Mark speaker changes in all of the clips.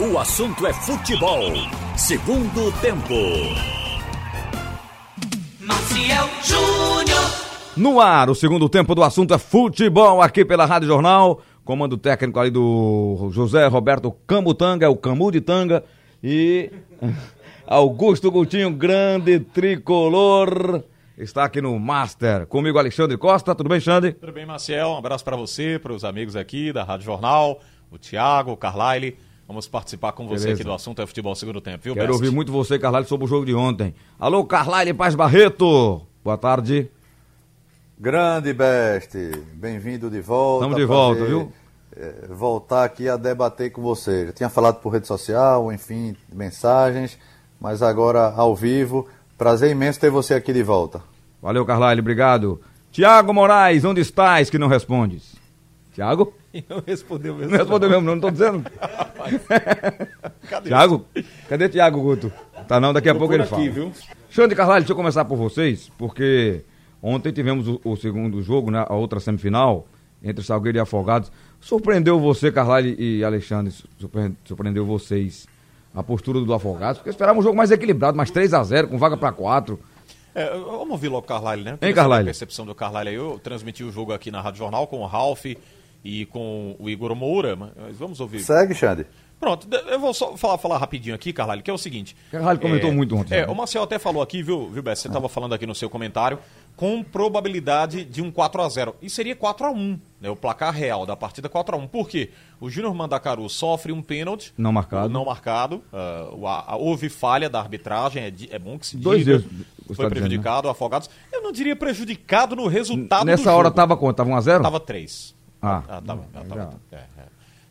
Speaker 1: O assunto é futebol. Segundo tempo.
Speaker 2: Maciel Júnior.
Speaker 3: No ar, o segundo tempo do assunto é futebol aqui pela Rádio Jornal. Comando técnico ali do José Roberto Camutanga, é o Camu de Tanga. E Augusto Coutinho, grande tricolor, está aqui no Master. Comigo, Alexandre Costa. Tudo bem, Xande?
Speaker 4: Tudo bem, Marcel? Um abraço para você, para os amigos aqui da Rádio Jornal, o Thiago, o Carlyle. Vamos participar com você
Speaker 3: Beleza.
Speaker 4: aqui do assunto é futebol segundo tempo, viu,
Speaker 3: Quero
Speaker 4: Best?
Speaker 3: ouvir muito você, Carlalho, sobre o jogo de ontem. Alô, Carlalho Paz Barreto. Boa tarde.
Speaker 5: Grande Best, bem-vindo de volta.
Speaker 3: Tamo de volta, viu?
Speaker 5: eh, voltar aqui a debater com você. Já tinha falado por rede social, enfim, mensagens, mas agora ao vivo. Prazer imenso ter você aqui de volta.
Speaker 3: Valeu, Carlalho, obrigado. Tiago Moraes, onde estás que não respondes? Tiago?
Speaker 4: Não respondeu mesmo.
Speaker 3: Não respondeu mesmo, não, não tô dizendo.
Speaker 4: Cadê?
Speaker 3: Tiago? Cadê Tiago Guto? Tá não, daqui a pouco ele
Speaker 4: aqui,
Speaker 3: fala.
Speaker 4: viu?
Speaker 3: Xande Carvalho, deixa eu começar por vocês, porque ontem tivemos o, o segundo jogo, né, a outra semifinal, entre Salgueiro e Afogados. Surpreendeu você, Carvalho e Alexandre, surpre- surpreendeu vocês a postura do Afogados, porque esperava um jogo mais equilibrado, mais 3 a 0 com vaga para 4
Speaker 4: É, vamos ouvir logo o Carlyle, né?
Speaker 3: Hein, Carlyle?
Speaker 4: A percepção do Carlyle aí. Eu transmiti o jogo aqui na Rádio Jornal com o Ralph e com o Igor Moura, mas vamos ouvir.
Speaker 5: Segue, Xande.
Speaker 4: Pronto, eu vou só falar, falar rapidinho aqui, Carlalho, que é o seguinte.
Speaker 3: Carlalho comentou muito ontem,
Speaker 4: É,
Speaker 3: né?
Speaker 4: o Marcel até falou aqui, viu, viu Bess? Você estava falando aqui no seu comentário, com probabilidade de um 4 a 0 E seria 4 a 1 né? O placar real da partida 4 a 1 Por quê? O Júnior Mandacaru sofre um pênalti.
Speaker 3: Não marcado.
Speaker 4: Não marcado. o- a- a- houve falha da arbitragem, é, é bom que se
Speaker 3: Dois
Speaker 4: diga.
Speaker 3: tá
Speaker 4: Foi
Speaker 3: dizendo,
Speaker 4: prejudicado, o Afogados. Eu não diria prejudicado no resultado do
Speaker 3: Nessa hora
Speaker 4: jogo.
Speaker 3: tava quanto? Tava 1 a 0
Speaker 4: Tava 3.
Speaker 3: Ah,
Speaker 4: Ah, tava, ah, tava, é, é.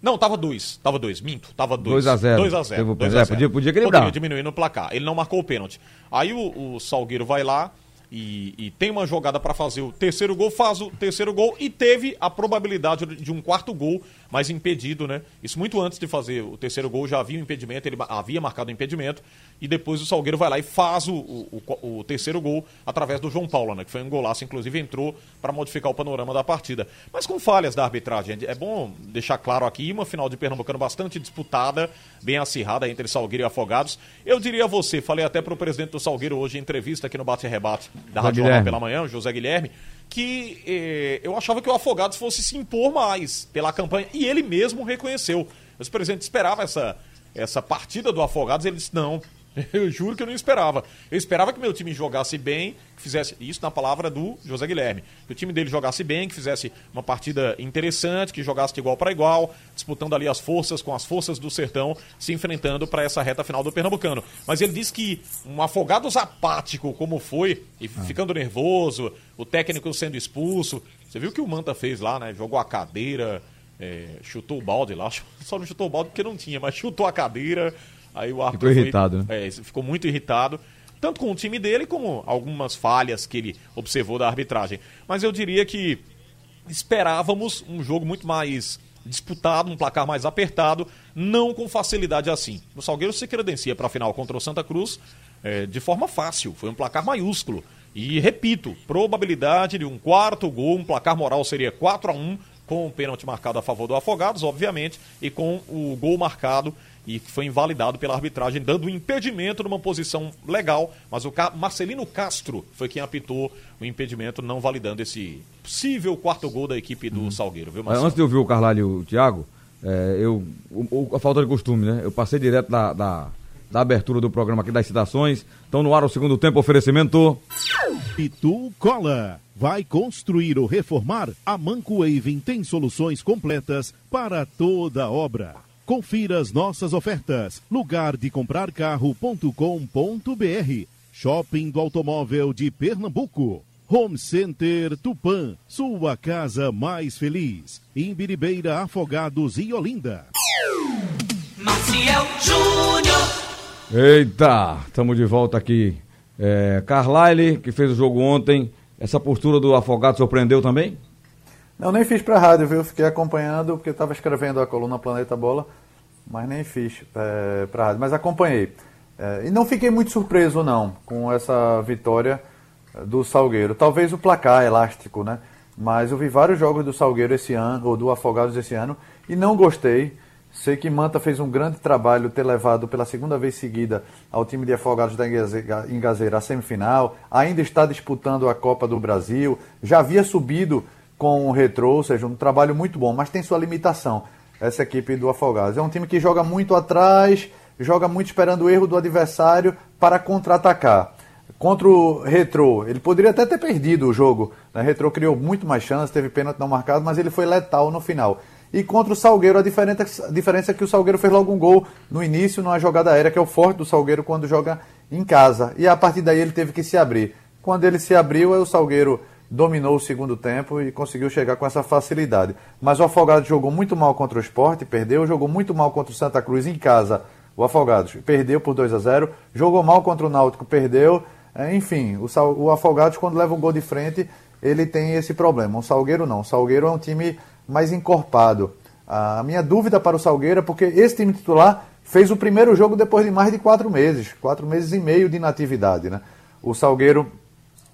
Speaker 4: Não, tava 2. Tava 2, minto. Tava 2.
Speaker 3: 2 a 0.
Speaker 4: 2 a 0.
Speaker 3: Teve o
Speaker 4: 2
Speaker 3: pênalti.
Speaker 4: a
Speaker 3: É,
Speaker 4: 0.
Speaker 3: podia- podia equilibrar.
Speaker 4: Poderia diminuir no placar. Ele não marcou o pênalti. Aí o, o Salgueiro vai lá e, e tem uma jogada para fazer o terceiro gol, faz o terceiro gol e teve a probabilidade de um quarto gol, mas impedido, né? Isso muito antes de fazer o terceiro gol, já havia um impedimento, ele havia marcado o impedimento, e depois o Salgueiro vai lá e faz o, o, o- terceiro gol através do João Paulo, né? Que foi um golaço, inclusive entrou para modificar o panorama da partida. Mas com falhas da arbitragem. É bom deixar claro aqui, uma final de Pernambucano bastante disputada, bem acirrada entre Salgueiro e Afogados. Eu diria a você, falei até para o presidente do Salgueiro hoje em entrevista aqui no Bate e Rebate da Rádio Jornal pela manhã, José Guilherme, que eh, eu achava que o Afogados fosse se impor mais pela campanha. E ele mesmo reconheceu. O presidente esperava essa, essa partida do Afogados, ele disse, não, eu juro que eu não esperava. Eu esperava que meu time jogasse bem, que fizesse isso na palavra do José Guilherme. Que o time dele jogasse bem, que fizesse uma partida interessante, que jogasse de igual para igual, disputando ali as forças com as forças do sertão, se enfrentando para essa reta final do Pernambucano. Mas ele disse que um Afogados apático como foi, e ficando nervoso, o técnico sendo expulso. Você viu o que o Manta fez lá, né? Jogou a cadeira, é, chutou o balde lá, só não chutou o balde porque não tinha, mas chutou a cadeira. Aí o árbitro
Speaker 3: Ficou
Speaker 4: foi-
Speaker 3: irritado, né?
Speaker 4: é, ficou muito irritado, tanto com o time dele como algumas falhas que ele observou da arbitragem. Mas eu diria que esperávamos um jogo muito mais disputado, um placar mais apertado, não com facilidade assim. O Salgueiro se credencia para a final contra o Santa Cruz é, de forma fácil, foi um placar maiúsculo. E repito, probabilidade de um quarto gol, um placar moral seria 4 a 1 com o pênalti marcado a favor do Afogados, obviamente, e com o gol marcado e que foi invalidado pela arbitragem, dando um impedimento numa posição legal, mas o Marcelino Castro foi quem apitou o impedimento, não validando esse possível quarto gol da equipe do Salgueiro, viu,
Speaker 3: É,
Speaker 4: Marcelo?
Speaker 3: Antes de ouvir o Carlalho e o Thiago, é, eu, o- o- a falta de costume, né? Eu passei direto da, da, da abertura do programa aqui das citações. Então, no ar, o segundo tempo, oferecimento.
Speaker 6: Pitu Cola. Vai construir ou reformar? A Manco Waving tem soluções completas para toda obra. Confira as nossas ofertas. Lugar de comprar carro.com.br. Shopping do Automóvel de Pernambuco. Home Center Tupã. Sua casa mais feliz. Em Biribeira, Afogados e Olinda.
Speaker 2: Maciel Júnior.
Speaker 3: Eita, estamos de volta aqui. É, Carlyle, que fez o jogo ontem. Essa postura do Afogado surpreendeu também?
Speaker 5: Não, nem fiz pra rádio, viu? Fiquei acompanhando porque estava escrevendo a coluna Planeta Bola, mas nem fiz é, pra rádio. Mas acompanhei. É, e não fiquei muito surpreso, não, com essa vitória é, do Salgueiro. Talvez o placar elástico, né? Mas eu vi vários jogos do Salgueiro esse ano, ou do Afogados esse ano, e não gostei Sei que Manta fez um grande trabalho ter levado pela segunda vez seguida ao time de Afogados da Engazeira à semifinal. Ainda está disputando a Copa do Brasil. Já havia subido com o Retrô, ou seja, um trabalho muito bom, mas tem sua limitação. Essa equipe do Afogados. É um time que joga muito atrás, joga muito esperando o erro do adversário para contra-atacar. Contra o Retrô, ele poderia até ter perdido o jogo. Né? Retrô criou muito mais chances, teve pênalti não marcado, mas ele foi letal no final. E contra o Salgueiro, a diferença, a diferença é que o Salgueiro fez logo um gol no início, numa jogada aérea, que é o forte do Salgueiro quando joga em casa. E a partir daí ele teve que se abrir. Quando ele se abriu, o Salgueiro dominou o segundo tempo e conseguiu chegar com essa facilidade. Mas o Afogados jogou muito mal contra o Esporte, perdeu, jogou muito mal contra o Santa Cruz em casa. O Afogados perdeu por 2 a 0 jogou mal contra o Náutico, perdeu. É, enfim, o, o Afogados, quando leva um gol de frente, ele tem esse problema. O Salgueiro não. O Salgueiro é um time mais encorpado. A minha dúvida para o Salgueiro é porque esse time titular fez o primeiro jogo depois de mais de quatro meses, quatro meses e meio de inatividade. Né? O Salgueiro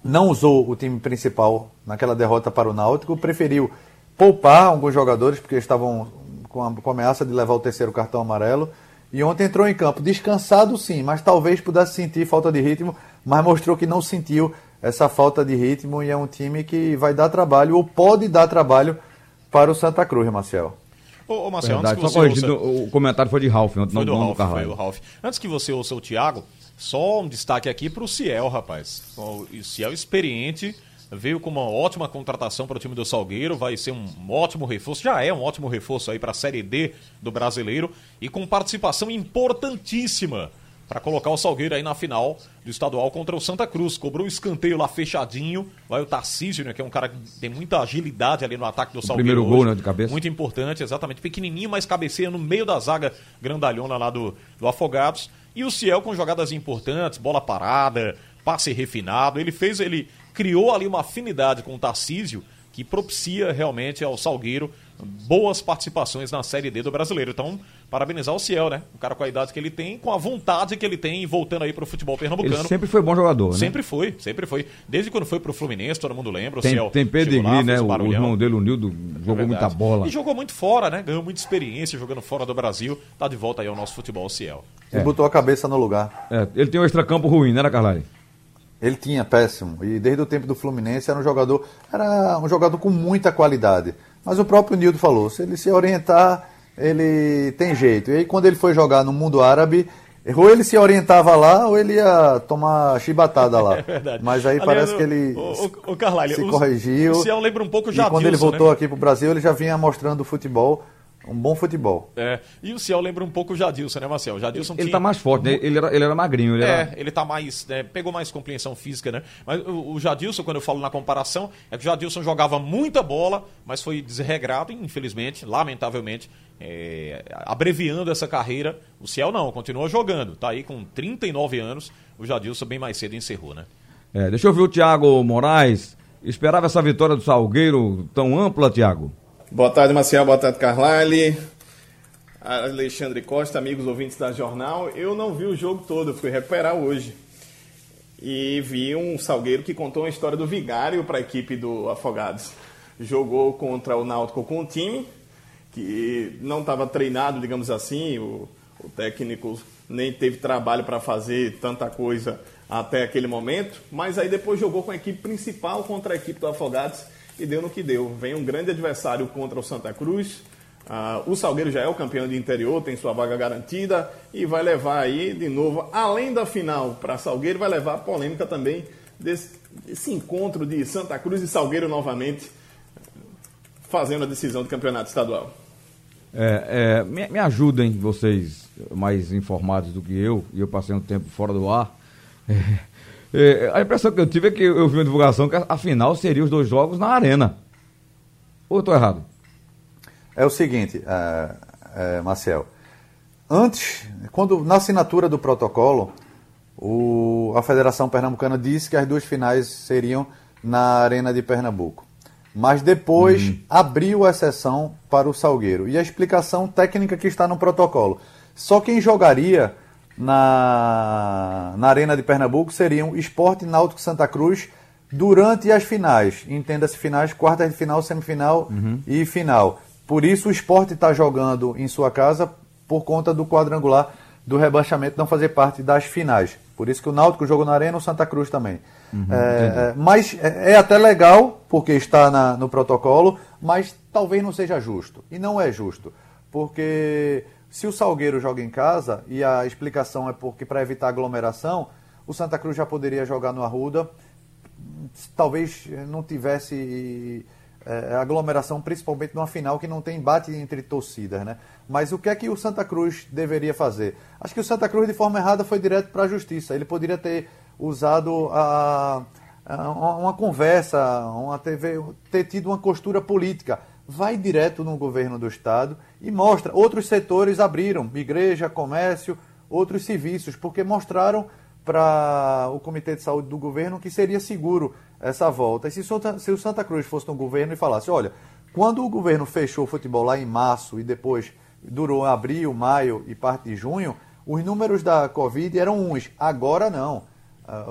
Speaker 5: não usou o time principal naquela derrota para o Náutico, preferiu poupar alguns jogadores porque estavam com a, com a ameaça de levar o terceiro cartão amarelo. E ontem entrou em campo descansado sim, mas talvez pudesse sentir falta de ritmo, mas mostrou que não sentiu essa falta de ritmo e é um time que vai dar trabalho ou pode dar trabalho para o Santa Cruz, Marcel.
Speaker 3: Ô, ô Marcel, Verdade, antes que você ouça... o comentário foi de Ralf, não, foi do
Speaker 4: não Ralf, foi do Ralf. Antes que você ouça o Thiago, só um destaque aqui para o Ciel, rapaz. O Ciel experiente, veio com uma ótima contratação para o time do Salgueiro, vai ser um ótimo reforço, já é um ótimo reforço aí para a Série D do Brasileiro e com participação importantíssima para colocar o Salgueiro aí na final do estadual contra o Santa Cruz. Cobrou o escanteio lá fechadinho. Vai o Tarcísio, né, que é um cara que tem muita agilidade ali no ataque do o Salgueiro.
Speaker 3: Primeiro gol, né, de cabeça.
Speaker 4: Muito importante, exatamente. Pequenininho, mas cabeceia no meio da zaga grandalhona lá do, do Afogados. E o Ciel com jogadas importantes, bola parada, passe refinado. Ele fez, ele criou ali uma afinidade com o Tarcísio que propicia realmente ao Salgueiro boas participações na Série D do Brasileiro. Então, parabenizar o Ciel, né? O cara com a idade que ele tem, com a vontade que ele tem, voltando aí pro futebol pernambucano. Ele
Speaker 3: sempre foi bom jogador, né?
Speaker 4: Sempre foi, sempre foi. Desde quando foi pro Fluminense, todo mundo lembra, o
Speaker 3: tem,
Speaker 4: Ciel.
Speaker 3: Tem pedigree, né? O, o, irmão dele, o Nildo, jogou é muita bola.
Speaker 4: E jogou muito fora, né? Ganhou muita experiência jogando fora do Brasil. Tá de volta aí ao nosso futebol, o Ciel.
Speaker 5: E é. botou a cabeça no lugar.
Speaker 3: É, ele tem um extracampo ruim, né, Carlai?
Speaker 5: Ele tinha péssimo. E desde o tempo do Fluminense era um jogador, era um jogador com muita qualidade. Mas o próprio Nildo falou, se ele se orientar, ele tem jeito. E aí quando ele foi jogar no mundo árabe, ou ele se orientava lá, ou ele ia tomar chibatada lá. É verdade. Mas aí Aliás, parece que ele o, o, o Carlalho, se o, corrigiu. O
Speaker 4: Ciel lembra um pouco já
Speaker 5: E quando ele voltou né? aqui para o Brasil, ele já vinha mostrando o futebol um bom futebol.
Speaker 4: É. E o Ciel lembra um pouco o Jadilson, né, Marcel? O Jadilson
Speaker 3: ele, tinha... tá mais forte, né? Ele era, ele era magrinho. Ele
Speaker 4: é,
Speaker 3: era...
Speaker 4: ele tá mais. Né, pegou mais compreensão física, né? Mas o, o, Jadilson, quando eu falo na comparação, é que o Jadilson jogava muita bola, mas foi desregrado, infelizmente, lamentavelmente, é, abreviando essa carreira. O Ciel não, continua jogando. Tá aí com 39 anos. O Jadilson bem mais cedo encerrou, né?
Speaker 3: É, deixa eu ver o Thiago Moraes. Esperava essa vitória do Salgueiro tão ampla, Thiago?
Speaker 7: Boa tarde, Marcial. Boa tarde, Carlyle. Alexandre Costa, amigos ouvintes da Jornal. Eu não vi o jogo todo, fui recuperar hoje. E vi um Salgueiro que contou uma história do Vigário para a equipe do Afogados. Jogou contra o Náutico com um time que não estava treinado, digamos assim, o, o técnico nem teve trabalho para fazer tanta coisa até aquele momento, mas aí depois jogou com a equipe principal contra a equipe do Afogados e deu no que deu. Vem um grande adversário contra o Santa Cruz. Uh, o Salgueiro já é o campeão de interior, tem sua vaga garantida e vai levar aí de novo, além da final para Salgueiro, vai levar a polêmica também desse, desse, encontro de Santa Cruz e Salgueiro novamente fazendo a decisão do campeonato estadual.
Speaker 3: É, é, me, me ajudem vocês mais informados do que eu, e eu passei um tempo fora do ar. É, é, a impressão que eu tive é que eu vi uma divulgação que a, final seria os dois jogos na arena. Ou estou errado?
Speaker 5: É o seguinte, é, é, Marcel. Antes, quando na assinatura do protocolo, o, a Federação Pernambucana disse que as duas finais seriam na Arena de Pernambuco. Mas depois uhum. abriu a exceção para o Salgueiro. E a explicação técnica que está no protocolo. Só quem jogaria na, na Arena de Pernambuco seriam Esporte Náutico Santa Cruz durante as finais. Entenda-se finais, quartas de final, semifinal uhum. e final. Por isso o esporte está jogando em sua casa por conta do quadrangular do rebaixamento não fazer parte das finais. Por isso que o Náutico jogou na Arena o Santa Cruz também. É, é, mas é, é até legal, porque está na- no protocolo, mas talvez não seja justo. E não é justo. Porque se o Salgueiro joga em casa, e a explicação é porque para evitar aglomeração, o Santa Cruz já poderia jogar no Arruda, talvez não tivesse é, aglomeração, principalmente numa final que não tem embate entre torcidas, né? Mas o que é que o Santa Cruz deveria fazer? Acho que o Santa Cruz, de forma errada, foi direto para a justiça. Ele poderia ter usado a, a- uma conversa, uma TV, ter tido uma costura política. Vai direto no governo do Estado e mostra. Outros setores abriram, igreja, comércio, outros serviços, porque mostraram para o Comitê de Saúde do governo que seria seguro essa volta. E se, se o Santa Cruz fosse no governo e falasse, olha, quando o governo fechou o futebol lá em março e depois durou abril, maio e parte de junho, os números da Covid eram uns. Agora não. Ah,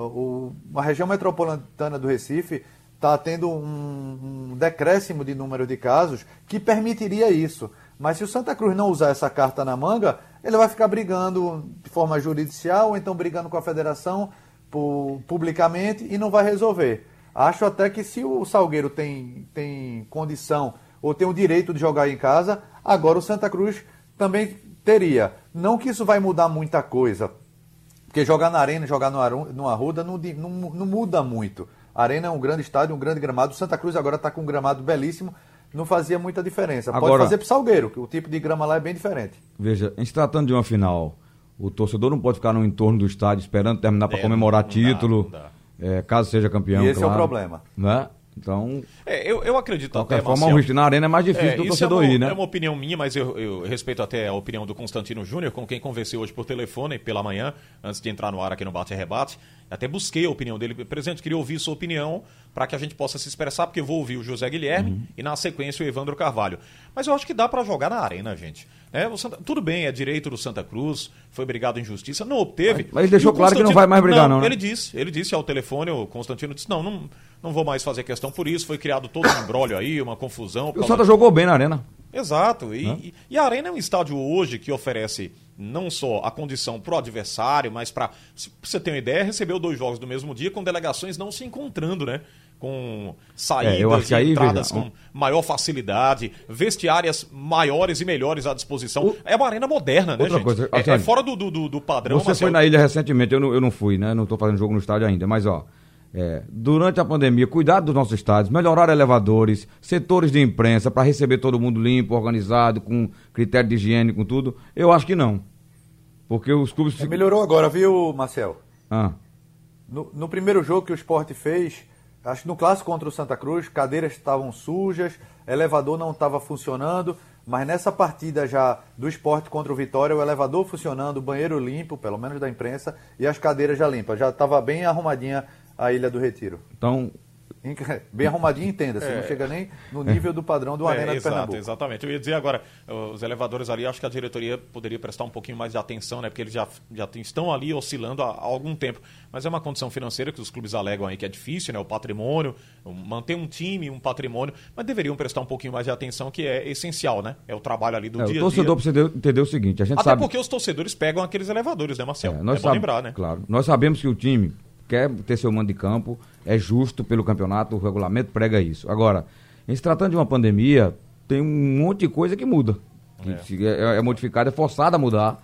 Speaker 5: a região metropolitana do Recife está tendo um, um decréscimo de número de casos que permitiria isso. Mas se o Santa Cruz não usar essa carta na manga, ele vai ficar brigando de forma judicial ou então brigando com a federação pu- publicamente e não vai resolver. Acho até que se o Salgueiro tem, tem condição ou tem o direito de jogar em casa, agora o Santa Cruz também teria. Não que isso vai mudar muita coisa, porque jogar na Arena jogar no, no Arruda não, não, não muda muito. Arena é um grande estádio, um grande gramado. Santa Cruz agora está com um gramado belíssimo, não fazia muita diferença. Pode
Speaker 3: Agora-
Speaker 5: fazer para Salgueiro, que o tipo de grama lá é bem diferente.
Speaker 3: Veja, em se tratando de uma final, o torcedor não pode ficar no entorno do estádio esperando terminar para
Speaker 4: É,
Speaker 3: comemorar
Speaker 4: não dá,
Speaker 3: título,
Speaker 4: não dá.
Speaker 3: é, caso seja campeão.
Speaker 5: E esse é o
Speaker 3: claro.
Speaker 5: problema.
Speaker 3: Né? Então,
Speaker 4: É, eu, eu acredito
Speaker 3: de qualquer
Speaker 4: até,
Speaker 3: forma, o risco na arena é mais difícil
Speaker 4: É,
Speaker 3: do
Speaker 4: isso
Speaker 3: torcedor
Speaker 4: é uma,
Speaker 3: ir, né?
Speaker 4: É uma opinião minha, mas eu, eu respeito até a opinião do Constantino Júnior, com quem conversei hoje por telefone pela manhã, antes de entrar no ar aqui no Bate e Rebate. Até busquei a opinião dele. Presidente, queria ouvir sua opinião para que a gente possa se expressar, porque eu vou ouvir o José Guilherme
Speaker 3: Uhum.
Speaker 4: e na sequência o Evandro Carvalho. Mas eu acho que dá para jogar na arena, gente. Né? O Santa- tudo bem, é direito do Santa Cruz, foi brigado em justiça, não obteve.
Speaker 3: Mas- mas ele deixou
Speaker 4: o
Speaker 3: claro que não vai mais brigar, não, né?
Speaker 4: Ele disse, ele disse ao telefone, o Constantino disse, não, não, não vou mais fazer questão por isso, foi criado todo um embrólio aí, uma confusão.
Speaker 3: o Santa jogou bem na arena.
Speaker 4: Exato. E, e- e a Arena é um estádio hoje que oferece não só a condição pro adversário, mas para você ter uma ideia, recebeu dois jogos do mesmo dia com delegações não se encontrando, né? Com saídas
Speaker 3: É, eu acho que
Speaker 4: e
Speaker 3: aí,
Speaker 4: entradas
Speaker 3: veja,
Speaker 4: com maior facilidade, vestiárias maiores e melhores à disposição. é uma arena moderna, né,
Speaker 3: Outra
Speaker 4: gente?
Speaker 3: coisa,
Speaker 4: é, é fora do, do, do- padrão.
Speaker 3: Você
Speaker 4: Marcelo.
Speaker 3: foi na ilha recentemente, eu não, eu não fui, né? Não estou fazendo jogo no estádio ainda, mas ó. é, durante a pandemia, cuidado dos nossos estádios, melhorar elevadores, setores de imprensa para receber todo mundo limpo, organizado, com critério de higiene, com tudo. Eu acho que não. Porque os clubes. ficam-
Speaker 5: Melhorou agora, viu, Marcel?
Speaker 3: Ah,
Speaker 5: No, no primeiro jogo que o esporte fez, acho que no clássico contra o Santa Cruz, cadeiras estavam sujas, elevador não estava funcionando, mas nessa partida já do esporte contra o Vitória, o elevador funcionando, o banheiro limpo, pelo menos da imprensa, e as cadeiras já limpas. Já estava bem arrumadinha a Ilha do Retiro.
Speaker 3: então,
Speaker 5: Bem arrumadinha, entenda-se, não chega nem no nível do padrão do
Speaker 4: É,
Speaker 5: Arena de
Speaker 4: exato,
Speaker 5: Pernambuco.
Speaker 4: exatamente. Eu ia dizer agora, os elevadores ali, acho que a diretoria poderia prestar um pouquinho mais de atenção, né? Porque eles já, já estão ali oscilando há, há algum tempo. Mas é uma condição financeira que os clubes alegam aí que é difícil, né? O patrimônio, manter um time, um patrimônio, mas deveriam prestar um pouquinho mais de atenção, que é essencial, né? É o trabalho ali do
Speaker 3: é,
Speaker 4: dia
Speaker 3: o
Speaker 4: a
Speaker 3: torcedor
Speaker 4: dia.
Speaker 3: precisa entender o seguinte: a gente
Speaker 4: Até
Speaker 3: sabe.
Speaker 4: porque os torcedores pegam aqueles elevadores, né, Marcel?
Speaker 3: É,
Speaker 4: É,
Speaker 3: nós
Speaker 4: bom
Speaker 3: sabe-
Speaker 4: lembrar, né?
Speaker 3: Claro. Nós sabemos que o time quer ter seu mando de campo, é justo pelo campeonato, o regulamento prega isso. Agora, em se tratando de uma pandemia, tem um monte de coisa que muda. Que se- é, é modificada, é forçada a mudar,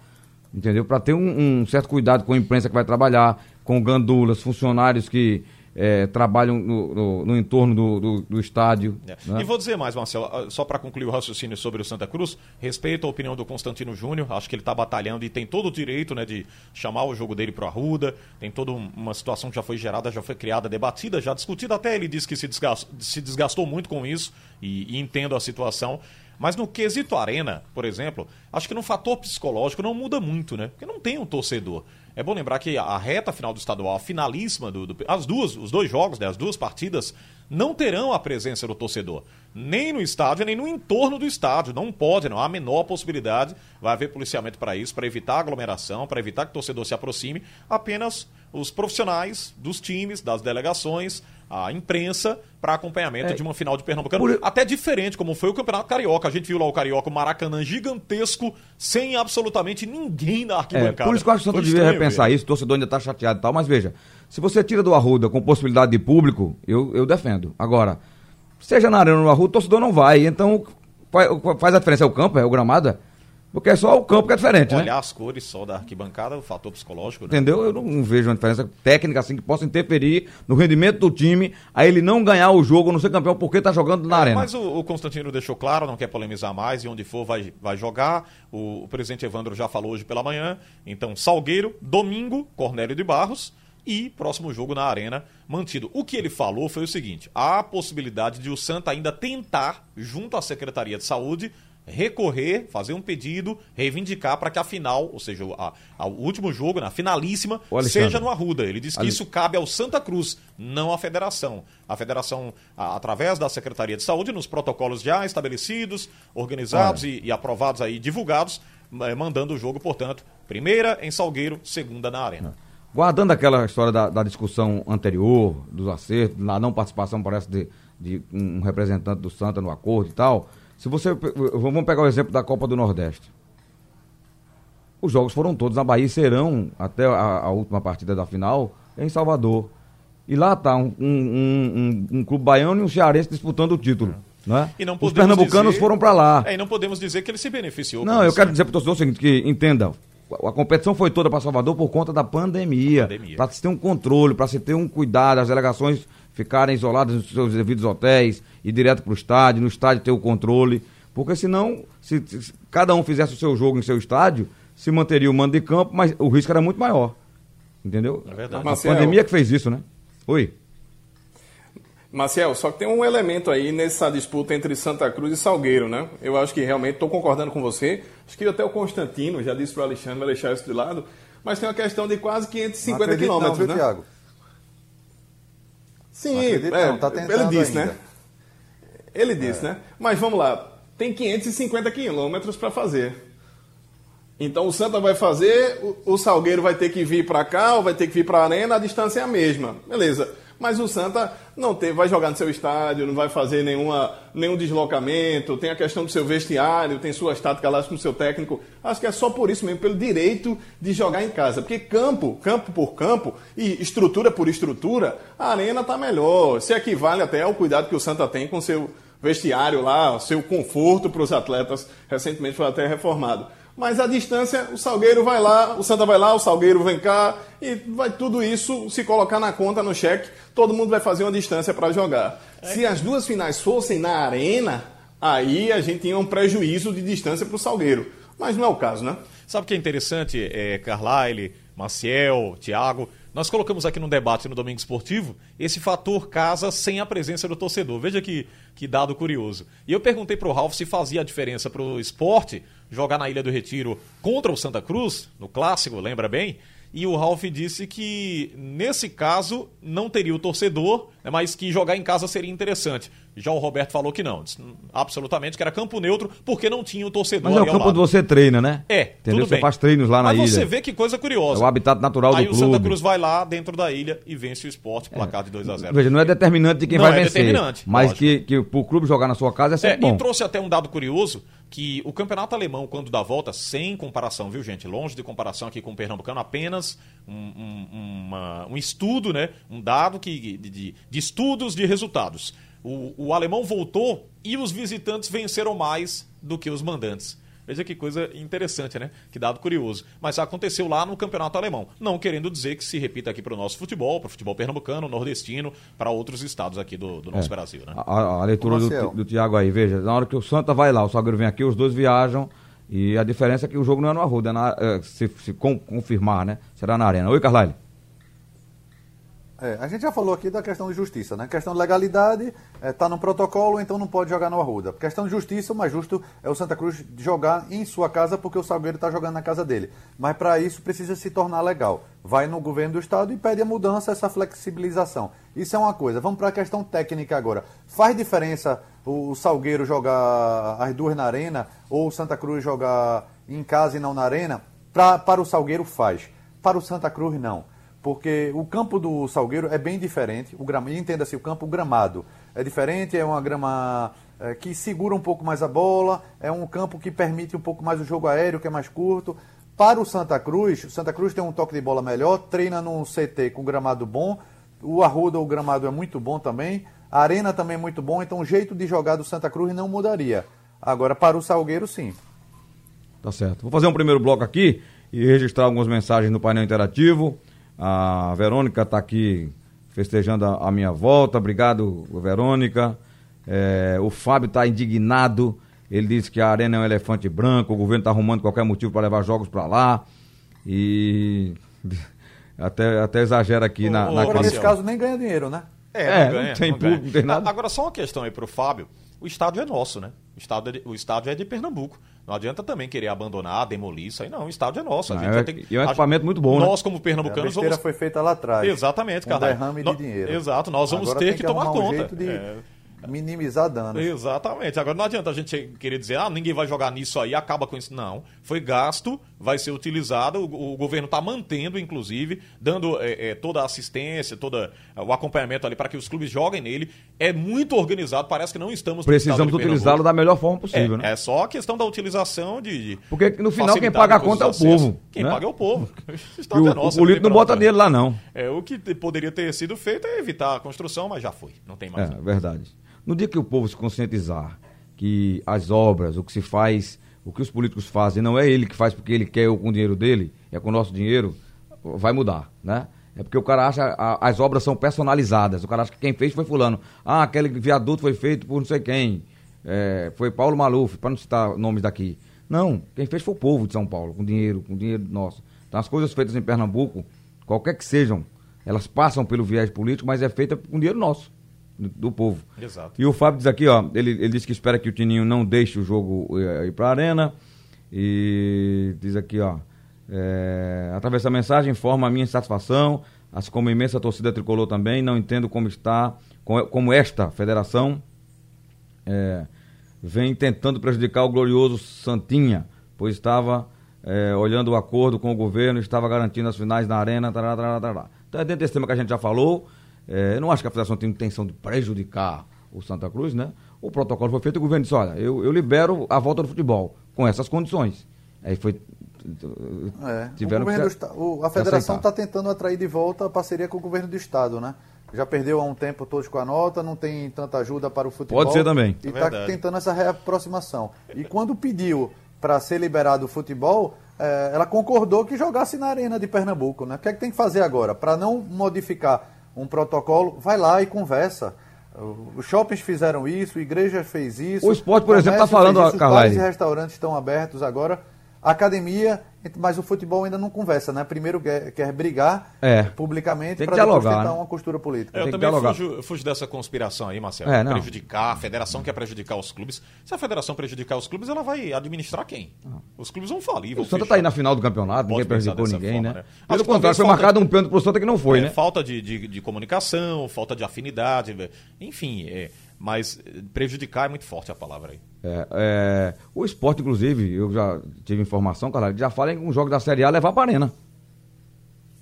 Speaker 3: entendeu? Para ter um, um certo cuidado com a imprensa que vai trabalhar, com gandulas, funcionários que é, trabalham no, no- no entorno do, do- do estádio.
Speaker 4: É.
Speaker 3: né?
Speaker 4: E vou dizer mais, Marcelo, ah, só para concluir o raciocínio sobre o Santa Cruz, respeito a opinião do Constantino Júnior, acho que ele está batalhando e tem todo o direito né, de chamar o jogo dele pro Arruda, tem toda um- uma situação que já foi gerada, já foi criada, debatida, já discutida, até ele disse que se desgastou, se desgastou muito com isso e, e entendo a situação. Mas no quesito arena, por exemplo, acho que no fator psicológico não muda muito, né? Porque não tem um torcedor. É bom lembrar que a reta final do estadual, a finalíssima, do, do- as duas, os dois jogos, né, as duas partidas, não terão a presença do torcedor. Nem no estádio, nem no entorno do estádio. Não pode, não há a menor possibilidade. Vai haver policiamento para isso, para evitar aglomeração, para evitar que o torcedor se aproxime. Apenas os profissionais dos times, das delegações, a imprensa, para acompanhamento
Speaker 3: É.
Speaker 4: de uma final de Pernambucano.
Speaker 3: Por-
Speaker 4: Até diferente, como foi o Campeonato Carioca. A gente viu lá o Carioca, o Maracanã gigantesco, sem absolutamente ninguém na
Speaker 3: É,
Speaker 4: arquibancada.
Speaker 3: por isso que eu acho que o Santa devia repensar
Speaker 4: ver.
Speaker 3: isso, o torcedor ainda está chateado e tal, mas veja, se você tira do Arruda com possibilidade de público, eu, eu defendo. Agora, seja na arena ou no Arruda, o torcedor não vai, então faz, faz a diferença, é o campo, é o gramado, é? Porque é só o campo que é diferente, né?
Speaker 4: Olhar as cores só da arquibancada, o fator psicológico, né?
Speaker 3: Entendeu? Eu não vejo uma diferença técnica assim que possa interferir no rendimento do time, a ele não ganhar o jogo, não ser campeão, porque tá jogando na arena.
Speaker 4: Mas o, o Constantino deixou claro, não quer polemizar mais, e onde for vai, vai jogar. O, o presidente Evandro já falou hoje pela manhã. Então, Salgueiro, domingo, Cornélio de Barros e próximo jogo na Arena mantido. O que ele falou foi o seguinte: há a possibilidade de o Santa ainda tentar, junto à Secretaria de Saúde, recorrer, fazer um pedido, reivindicar para que a final, ou seja, a, a- o último jogo, na finalíssima, seja no Arruda. Ele disse que
Speaker 3: Ale-
Speaker 4: isso cabe ao Santa Cruz, não à federação. A federação, a- através da Secretaria de Saúde, nos protocolos já estabelecidos, organizados e, e aprovados aí, divulgados, mandando o jogo, portanto, primeira em Salgueiro, segunda na Arena.
Speaker 3: Guardando aquela história da, da discussão anterior, dos acertos, na não participação, parece, de, de um representante do Santa no acordo e tal, se você. Vamos pegar o exemplo da Copa do Nordeste. Os jogos foram todos na Bahia e serão, até a, a última partida da final, em Salvador. E lá está um, um, um, um- clube baiano e um cearense disputando o título. Né?
Speaker 4: E não
Speaker 3: Os pernambucanos
Speaker 4: dizer-
Speaker 3: foram para lá.
Speaker 4: É, e não podemos dizer que ele se beneficiou.
Speaker 3: Não, eu
Speaker 4: isso,
Speaker 3: quero
Speaker 4: né?
Speaker 3: dizer para o torcedor o seguinte, que entenda, a a competição foi toda para Salvador por conta da pandemia.
Speaker 4: Pandemia.
Speaker 3: Para se ter um controle, para se ter um cuidado, as delegações ficarem isoladas nos seus devidos hotéis, ir direto para o estádio, no estádio ter o controle. Porque senão, se, se cada um fizesse o seu jogo em seu estádio, se manteria o mando de campo, mas o risco era muito maior. Entendeu?
Speaker 4: É verdade.
Speaker 3: A pandemia que fez isso, né? Oi.
Speaker 7: Marcel, só que tem um elemento aí nessa disputa entre Santa Cruz e Salgueiro, né? Eu acho que realmente estou concordando com você. Acho que até o Constantino já disse para o Alexandre, vai deixar isso de lado. Mas tem uma questão de quase 550
Speaker 5: não acredito
Speaker 7: quilômetros, né?
Speaker 5: Thiago?
Speaker 7: Sim,
Speaker 5: acredito
Speaker 7: é,
Speaker 5: não, tá
Speaker 7: ele disse,
Speaker 5: ainda.
Speaker 7: né? Ele disse, né? Mas vamos lá, tem 550 quilômetros para fazer. Então o Santa vai fazer, o, o Salgueiro vai ter que vir para cá, ou vai ter que vir para a Arena, a distância é a mesma. Beleza. Mas o Santa não tem, vai jogar no seu estádio, não vai fazer nenhuma, nenhum deslocamento, tem a questão do seu vestiário, tem suas táticas lá com o seu técnico. Acho que é só por isso mesmo, pelo direito de jogar em casa. Porque campo, campo por campo e estrutura por estrutura, a arena está melhor. Se equivale até ao cuidado que o Santa tem com seu vestiário lá, seu conforto para os atletas. Recentemente foi até reformado. Mas a distância, o Salgueiro vai lá, o Santa vai lá, o Salgueiro vem cá, e vai tudo isso se colocar na conta, no cheque, todo mundo vai fazer uma distância para jogar. Se as duas finais fossem na arena, aí a gente tinha um prejuízo de distância para o Salgueiro. Mas não é o caso, né?
Speaker 4: Sabe o que é interessante, é, Carlyle, Maciel, Thiago? Nós colocamos aqui no debate no Domingo Esportivo esse fator casa sem a presença do torcedor. Veja que, que dado curioso. E eu perguntei pro Ralf se fazia a diferença pro esporte jogar na Ilha do Retiro contra o Santa Cruz, no clássico, lembra bem? E o Ralf disse que, nesse caso, não teria o torcedor, né, mas que jogar em casa seria interessante. Já o Roberto falou que não, disse, hum, absolutamente, que era campo neutro, porque não tinha o torcedor
Speaker 3: Mas é o campo onde você treina, né?
Speaker 4: É,
Speaker 3: Entendeu? Você
Speaker 4: bem.
Speaker 3: faz treinos lá na
Speaker 4: Mas
Speaker 3: ilha.
Speaker 4: você vê que coisa curiosa.
Speaker 3: É o habitat natural
Speaker 4: Aí
Speaker 3: do
Speaker 4: o Santa
Speaker 3: clube.
Speaker 4: Cruz vai lá dentro da ilha e vence o esporte, placar de 2 a 0
Speaker 3: Veja, não é determinante de quem
Speaker 4: Não
Speaker 3: vai
Speaker 4: é
Speaker 3: vencer.
Speaker 4: determinante,
Speaker 3: mas
Speaker 4: lógico.
Speaker 3: que, que pro clube jogar na sua casa é
Speaker 4: É,
Speaker 3: sempre
Speaker 4: e
Speaker 3: bom.
Speaker 4: trouxe até um dado curioso que o campeonato alemão, quando dá volta, sem comparação, viu, gente? Longe de comparação aqui com o Pernambucano, apenas um, um- uma- um estudo, né? Um dado que, de, de- estudos de resultados. O, o alemão voltou e os visitantes venceram mais do que os mandantes. Veja que coisa interessante, né? Que dado curioso. Mas aconteceu lá no campeonato alemão. Não querendo dizer que se repita aqui para o nosso futebol, para o futebol pernambucano, nordestino, para outros estados aqui do, do nosso Brasil, né?
Speaker 3: A, a- a leitura do, do Thiago aí, veja, na hora que o Santa vai lá, o Salgueiro vem aqui, os dois viajam. E a diferença é que o jogo não é no Arruda, é na- é, se, se con- confirmar, né? Será na arena. Oi, Carlyle.
Speaker 5: É, a gente já falou aqui da questão de justiça, né? Questão de legalidade, está no protocolo, então não pode jogar no Arruda. Questão de justiça, o mais justo é o Santa Cruz jogar em sua casa porque o Salgueiro está jogando na casa dele. Mas para isso precisa se tornar legal. Vai no governo do estado e pede a mudança, essa flexibilização. Isso é uma coisa. Vamos para a questão técnica agora. Faz diferença o Salgueiro jogar as duas na arena ou o Santa Cruz jogar em casa e não na arena? Pra, para o Salgueiro faz. Para o Santa Cruz, não. Porque o campo do Salgueiro é bem diferente. O grama, entenda-se, o campo gramado é diferente, é uma grama é, que segura um pouco mais a bola, é um campo que permite um pouco mais o jogo aéreo, que é mais curto. Para o Santa Cruz, o Santa Cruz tem um toque de bola melhor, treina num CT com gramado bom. O Arruda, o gramado é muito bom também. A Arena também é muito bom, então o jeito de jogar do Santa Cruz não mudaria. Agora, para o Salgueiro, sim.
Speaker 3: Tá certo. Vou fazer um primeiro bloco aqui e registrar algumas mensagens no painel interativo. A Verônica está aqui festejando a, a, minha volta. Obrigado, Verônica. É, o Fábio está indignado. Ele disse que a Arena é um elefante branco. O governo está arrumando qualquer motivo para levar jogos para lá. E até, até exagera aqui
Speaker 4: Ô,
Speaker 3: na, na
Speaker 5: Agora, nesse caso, nem ganha dinheiro, né?
Speaker 3: É,
Speaker 4: não ganha,
Speaker 3: não tem
Speaker 4: não ganha.
Speaker 3: público, não tem nada.
Speaker 4: Agora, só uma questão aí pro Fábio. O estádio é nosso, né? O estádio é de, o estádio é de Pernambuco. Não adianta também querer abandonar, demolir isso aí, não. O estádio é nosso. A
Speaker 3: Não,
Speaker 4: gente
Speaker 3: é-
Speaker 4: que-
Speaker 3: e é um
Speaker 4: a-
Speaker 3: equipamento muito bom, né?
Speaker 4: Nós, como
Speaker 5: A
Speaker 4: pernambucanos,
Speaker 5: besteira
Speaker 4: vamos.
Speaker 5: foi feita lá atrás.
Speaker 4: Exatamente,
Speaker 5: um
Speaker 4: cara.
Speaker 5: derrame de dinheiro.
Speaker 4: Exato, nós vamos
Speaker 5: Agora
Speaker 4: ter
Speaker 5: tem
Speaker 4: que,
Speaker 5: que
Speaker 4: tomar
Speaker 5: arrumar um
Speaker 4: conta.
Speaker 5: jeito de-
Speaker 4: É.
Speaker 5: Minimizar danos.
Speaker 4: Exatamente. Agora não adianta a gente querer dizer, ah, ninguém vai jogar nisso aí, acaba com isso. Não. Foi gasto, vai ser utilizado, o, o governo está mantendo, inclusive, dando é, é, toda a assistência, todo o acompanhamento ali para que os clubes joguem nele. É muito organizado, parece que não estamos
Speaker 3: Precisamos utilizá-lo da melhor forma possível,
Speaker 4: é,
Speaker 3: né?
Speaker 4: é só a questão da utilização de. de
Speaker 3: Porque no final quem paga a conta é o povo,
Speaker 4: Quem
Speaker 3: né?
Speaker 4: paga é o povo. O
Speaker 3: o,
Speaker 4: é nosso,
Speaker 3: o político não bota nele lá, não.
Speaker 4: É, o que poderia ter sido feito é evitar a construção, mas já foi. Não tem mais.
Speaker 3: É, verdade. No dia que o povo se conscientizar que as obras, o que se faz, o que os políticos fazem, não é ele que faz porque ele quer ou com o dinheiro dele, é com o nosso dinheiro, vai mudar, né? É porque o cara acha a- as obras são personalizadas. O cara acha que quem fez foi fulano. Ah, aquele viaduto foi feito por não sei quem. É, foi Paulo Maluf, para não citar nomes daqui. Não, quem fez foi o povo de São Paulo, com dinheiro, com dinheiro nosso. Então as coisas feitas em Pernambuco, qualquer que sejam, elas passam pelo viés político, mas é feita com dinheiro nosso, do, povo.
Speaker 4: Exato.
Speaker 3: E o Fábio diz aqui, ó, ele, ele disse que espera que o Tininho não deixe o jogo eh, ir para a arena. E diz aqui, ó, é, através da mensagem informa a minha insatisfação, assim como a imensa torcida tricolor também, não entendo como está, co- como esta federação é, vem tentando prejudicar o glorioso Santinha, pois estava é, olhando o acordo com o governo, estava garantindo as finais na arena, tará, tará, tará. Então é dentro desse tema que a gente já falou, é, eu não acho que a federação tem intenção de prejudicar o Santa Cruz, né? O protocolo foi feito e o governo disse, olha, eu, eu libero a volta do futebol, com essas condições. Aí foi...
Speaker 5: É,
Speaker 3: tiveram
Speaker 5: o governo
Speaker 3: que
Speaker 5: do o- a federação está tentando atrair de volta a parceria com o governo do estado, né? Já perdeu há um tempo todos com a nota, não tem tanta ajuda para o futebol.
Speaker 3: Pode ser também.
Speaker 5: E
Speaker 4: É
Speaker 5: está
Speaker 4: verdade.
Speaker 5: tentando essa reaproximação. E quando pediu para ser liberado o futebol, eh, ela concordou que jogasse na arena de Pernambuco, né? O que é que tem que fazer agora? Para não modificar um protocolo, vai lá e conversa. Os shoppings fizeram isso, a igreja fez isso.
Speaker 3: O esporte, por exemplo, tá
Speaker 5: comércio
Speaker 3: falando,
Speaker 5: isso, os restaurantes estão abertos agora. A academia, mas o futebol ainda não conversa, né? Primeiro quer, quer brigar
Speaker 3: É.
Speaker 5: publicamente
Speaker 3: Tem que
Speaker 5: para depois
Speaker 3: dialogar,
Speaker 5: tentar
Speaker 3: né?
Speaker 5: uma costura política.
Speaker 4: É, Eu
Speaker 3: Tem que
Speaker 4: também fujo, fujo dessa conspiração aí, Marcelo.
Speaker 3: É, não.
Speaker 4: Prejudicar, a federação quer prejudicar os clubes. Se a federação prejudicar os clubes, ela vai administrar quem? Os clubes vão falir.
Speaker 3: O
Speaker 4: Vão
Speaker 3: Santa
Speaker 4: fechar.
Speaker 3: está aí na final do campeonato,
Speaker 4: Pode
Speaker 3: ninguém prejudicou ninguém,
Speaker 4: forma,
Speaker 3: né?
Speaker 4: né?
Speaker 3: Pelo contrário, foi
Speaker 4: falta-
Speaker 3: marcado um pênalti pro Santa que não foi,
Speaker 4: É,
Speaker 3: né?
Speaker 4: Falta de, de, de comunicação, falta de afinidade, enfim. é, mas prejudicar é muito forte a palavra aí.
Speaker 3: É, é, o esporte, inclusive, eu já tive informação, cara, já fala em um jogo da Série A levar para arena.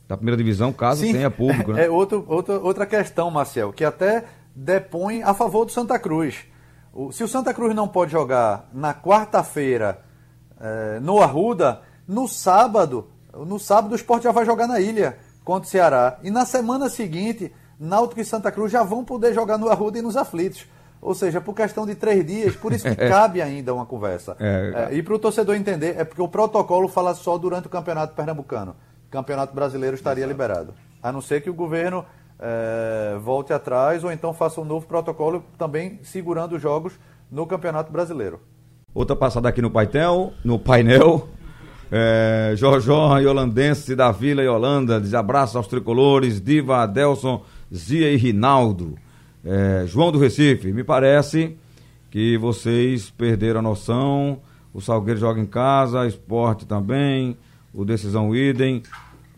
Speaker 3: Da primeira divisão, caso
Speaker 5: Sim,
Speaker 3: tenha público, né?
Speaker 5: É outro, outra, outra questão, Marcel, que até depõe a favor do Santa Cruz. O- se o Santa Cruz não pode jogar na quarta-feira eh, no Arruda, no sábado, no sábado o esporte já vai jogar na ilha contra o Ceará. E na semana seguinte, Náutico e Santa Cruz já vão poder jogar no Arruda e nos aflitos. Ou seja, por questão de três dias, por isso que cabe ainda uma conversa.
Speaker 3: É.
Speaker 5: Eh, e para o torcedor entender, é porque o protocolo fala só durante o Campeonato Pernambucano. O Campeonato Brasileiro estaria liberado. A não ser que o governo eh, volte atrás ou então faça um novo protocolo também segurando os jogos no Campeonato Brasileiro.
Speaker 3: Outra passada aqui no painel, no painel. É, Jorjó Holandense da Vila e Holanda, diz abraço aos tricolores, Diva, Adelson, Zia e Rinaldo. É, João do Recife, me parece que vocês perderam a noção. O Salgueiro joga em casa, esporte também, o Decisão Idem.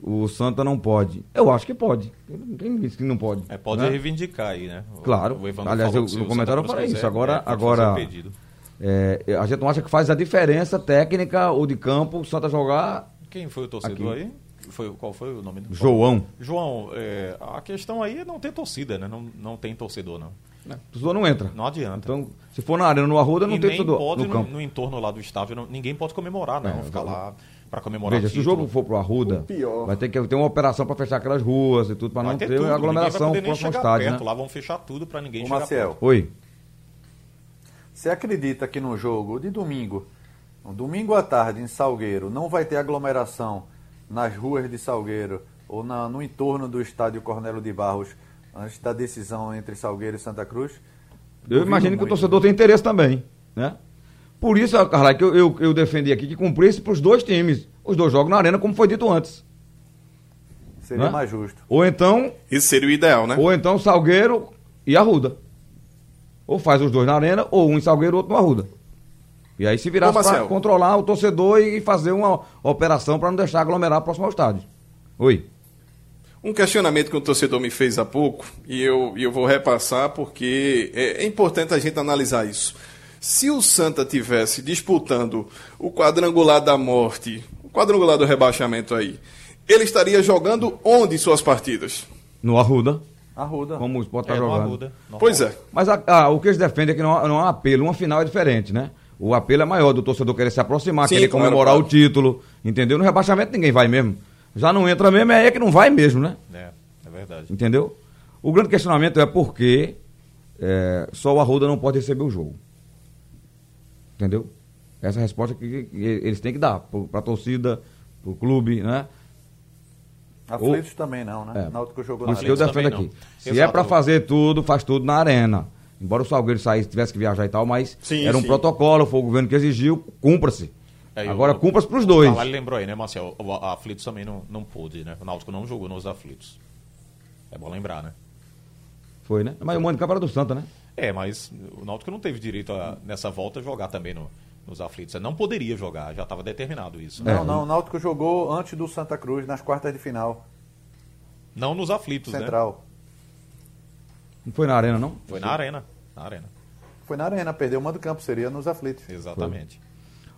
Speaker 3: O Santa não pode. Eu acho que pode. Quem disse que não pode?
Speaker 4: É, pode
Speaker 3: né?
Speaker 4: reivindicar aí, né?
Speaker 3: Claro. Aliás, eu- no
Speaker 4: o
Speaker 3: comentário eu falei isso. Agora-
Speaker 4: é,
Speaker 3: agora-. É, a gente não acha que faz a diferença técnica ou de campo o Santa jogar.
Speaker 4: Quem foi o torcedor
Speaker 3: Aqui.
Speaker 4: aí? Foi, qual foi o nome do
Speaker 3: João.
Speaker 4: João, é, a questão aí é não ter torcida, né? Não, não tem torcedor, não.
Speaker 3: O torcedor não entra.
Speaker 4: Não adianta.
Speaker 3: Então, se for na arena, no Arruda, não
Speaker 4: e
Speaker 3: tem
Speaker 4: nem
Speaker 3: torcedor
Speaker 4: pode
Speaker 3: no
Speaker 4: no,
Speaker 3: campo.
Speaker 4: no entorno lá do estádio, não- ninguém pode comemorar, não.
Speaker 3: É,
Speaker 4: ficar lá pra comemorar
Speaker 3: Veja, se o jogo for pro Arruda,
Speaker 7: O pior.
Speaker 3: vai ter que ter uma operação para fechar aquelas ruas e tudo, para não
Speaker 4: ter
Speaker 3: ter
Speaker 4: tudo,
Speaker 3: aglomeração ao
Speaker 4: chegar
Speaker 3: estádio.
Speaker 4: perto.
Speaker 3: Né?
Speaker 4: Lá vão fechar tudo pra ninguém
Speaker 5: Ô,
Speaker 4: chegar
Speaker 5: Marcel,
Speaker 4: perto.
Speaker 3: Oi.
Speaker 5: Você acredita que no jogo de domingo, no domingo à tarde em Salgueiro, não vai ter aglomeração nas ruas de Salgueiro ou na- no entorno do estádio Cornélio de Barros antes da decisão entre Salgueiro e Santa Cruz?
Speaker 3: Eu imagino que o
Speaker 5: muito.
Speaker 3: torcedor tem interesse também, né? Por isso, Carla, que eu, eu, eu defendi aqui que cumprisse para os dois times. Os dois jogos na arena, como foi dito antes.
Speaker 5: Seria
Speaker 3: né?
Speaker 5: mais justo.
Speaker 3: Ou então,
Speaker 7: Isso seria o ideal, né?
Speaker 3: ou então Salgueiro e Arruda. Ou faz os dois na arena, ou um em Salgueiro, outro no Arruda. E aí se
Speaker 7: Ô,
Speaker 3: virasse para controlar o torcedor e fazer uma operação para não deixar aglomerar próximo ao estádio. Oi.
Speaker 7: Um questionamento que um torcedor me fez há pouco, e eu, eu vou repassar porque é, é importante a gente analisar isso. Se o Santa tivesse disputando o quadrangular da morte, o quadrangular do rebaixamento aí, ele estaria jogando onde suas partidas?
Speaker 3: No Arruda,
Speaker 5: Arruda.
Speaker 3: como o Sport
Speaker 4: É,
Speaker 3: está
Speaker 4: no
Speaker 3: jogando.
Speaker 4: Arruda.
Speaker 7: Pois é.
Speaker 3: Mas a- a- o que eles defendem é que não, há- não há apelo. Uma final é diferente, né? O apelo é maior do torcedor querer se aproximar,
Speaker 7: Sim,
Speaker 3: querer
Speaker 7: claro,
Speaker 3: comemorar
Speaker 7: claro.
Speaker 3: o título. Entendeu? No rebaixamento ninguém vai mesmo. Já não entra mesmo, é aí que não vai mesmo, né?
Speaker 4: É, é verdade.
Speaker 3: Entendeu? O grande questionamento é por que é, só o Arruda não pode receber o jogo. Entendeu? Essa é a resposta que, que eles têm que dar para a torcida, para o clube, né?
Speaker 5: Aflitos também não, né?
Speaker 3: É.
Speaker 5: Náutico jogou na
Speaker 3: isso que eu
Speaker 5: arena.
Speaker 4: Aflitos
Speaker 3: defendo aqui.
Speaker 4: não.
Speaker 3: Se
Speaker 4: Exato.
Speaker 3: é pra fazer tudo, faz tudo na arena. Embora o Salgueiro saísse, tivesse que viajar e tal, mas
Speaker 7: Sim,
Speaker 3: era um
Speaker 7: sim.
Speaker 3: protocolo, foi o governo que exigiu, cumpra-se.
Speaker 4: É,
Speaker 3: Agora
Speaker 4: o-
Speaker 3: cumpra-se pros dois.
Speaker 4: Carvalho lembrou aí, né, Marcel? O a Aflitos também não, não pôde, né? O Náutico não jogou nos Aflitos. É bom lembrar, né?
Speaker 3: Foi, né? Mas o mano de campo era do Santa, né?
Speaker 4: É, mas o Náutico não teve direito a, nessa volta, jogar também no- nos aflitos. Não poderia jogar, já estava determinado isso.
Speaker 3: É.
Speaker 5: Não, não, o Náutico jogou antes do Santa Cruz, nas quartas de final.
Speaker 4: Não nos aflitos, né?
Speaker 5: Central.
Speaker 3: Não foi na arena, não?
Speaker 4: Foi na arena. Na arena,
Speaker 5: Foi na arena, perdeu uma do campo, seria nos aflitos.
Speaker 4: exatamente.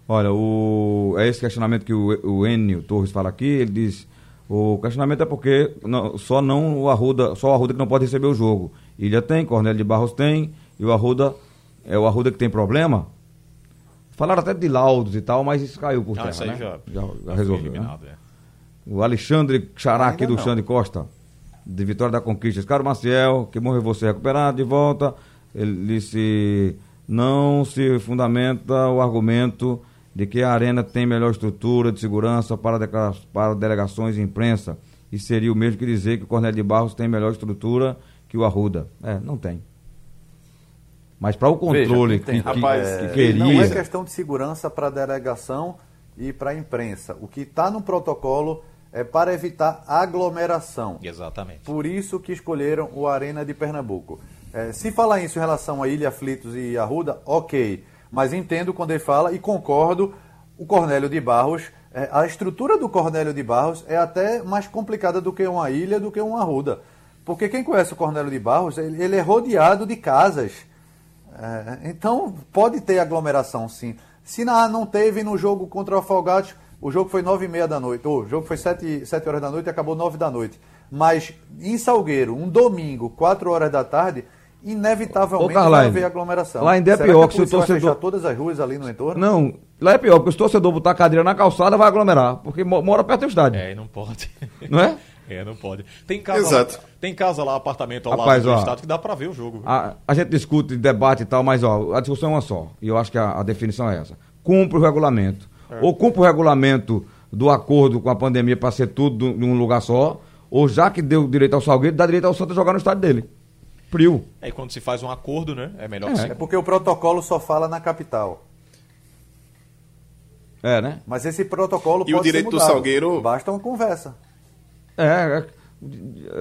Speaker 3: Olha, o, é esse questionamento que o, o Enio Torres fala aqui, ele diz, o questionamento é porque não- só não o Arruda, só o Arruda que não pode receber o jogo. Ilha tem, Cornélio de Barros tem, e o Arruda, é o Arruda que tem problema. Falaram até de laudos e tal, mas isso caiu por
Speaker 4: Não,
Speaker 3: terra,
Speaker 4: isso aí
Speaker 3: né?
Speaker 4: já,
Speaker 3: já,
Speaker 4: já foi
Speaker 3: resolveu, né?
Speaker 4: é.
Speaker 3: O Alexandre Xará aqui do
Speaker 5: não.
Speaker 3: Xande Costa, de Vitória da Conquista. Caro Maciel, que morreu você recuperado, de volta. Ele disse: não se fundamenta o argumento de que a Arena tem melhor estrutura de segurança para, para delegações e imprensa. E seria o mesmo que dizer que o Cornélio de Barros tem melhor estrutura que o Arruda. É, não tem. Mas para o controle
Speaker 5: Veja, tem,
Speaker 3: que, que-
Speaker 7: rapaz,
Speaker 3: que
Speaker 7: é,
Speaker 3: queria.
Speaker 5: Não é questão de segurança para a delegação e para a imprensa. O que está no protocolo é para evitar aglomeração.
Speaker 4: Exatamente.
Speaker 5: Por isso que escolheram o Arena de Pernambuco. É, se falar isso em relação a Ilha Aflitos e Arruda, ok. Mas entendo quando ele fala e concordo, o Cornélio de Barros, é, a estrutura do Cornélio de Barros é até mais complicada do que uma ilha, do que uma Arruda. Porque quem conhece o Cornélio de Barros, ele, ele é rodeado de casas. É, então, pode ter aglomeração, sim. Se na, não teve no jogo contra o Afogados, o jogo foi nove e meia da noite. ou O jogo foi sete, sete horas da noite e acabou nove da noite. Mas em Salgueiro, um domingo, quatro horas da tarde, inevitavelmente
Speaker 3: Ô,
Speaker 5: vai haver aglomeração.
Speaker 3: lá ainda é
Speaker 5: Será
Speaker 3: pior
Speaker 5: que, a
Speaker 3: que se o
Speaker 5: vai
Speaker 3: torcedor-
Speaker 5: fechar todas as ruas ali no entorno?
Speaker 3: Não, lá é pior, porque se o torcedor botar a cadeira na calçada vai aglomerar, porque mo- mora perto do estádio.
Speaker 4: É, e não pode.
Speaker 3: Não é?
Speaker 4: É, não pode. Tem casa,
Speaker 7: Exato.
Speaker 4: Lá, tem casa lá, apartamento ao
Speaker 3: Rapaz,
Speaker 4: lado do
Speaker 3: ó.
Speaker 4: estádio que dá pra ver o jogo.
Speaker 3: A, a gente discute, debate e tal, mas ó, a discussão é uma só. E eu acho que a, a definição é essa. Cumpre o regulamento. Ou cumpre o regulamento do acordo com a pandemia para ser tudo num lugar só, ou já que deu direito ao Salgueiro, dá direito ao Santa jogar no estádio dele. Frio.
Speaker 4: Aí quando se faz um acordo, né? É melhor
Speaker 3: É.
Speaker 4: que se
Speaker 5: É porque o protocolo só fala na capital.
Speaker 3: É, né?
Speaker 5: Mas esse protocolo
Speaker 7: E o
Speaker 5: pode ser
Speaker 7: direito do
Speaker 5: mudado.
Speaker 7: Salgueiro-
Speaker 5: Basta uma conversa.
Speaker 3: É, é,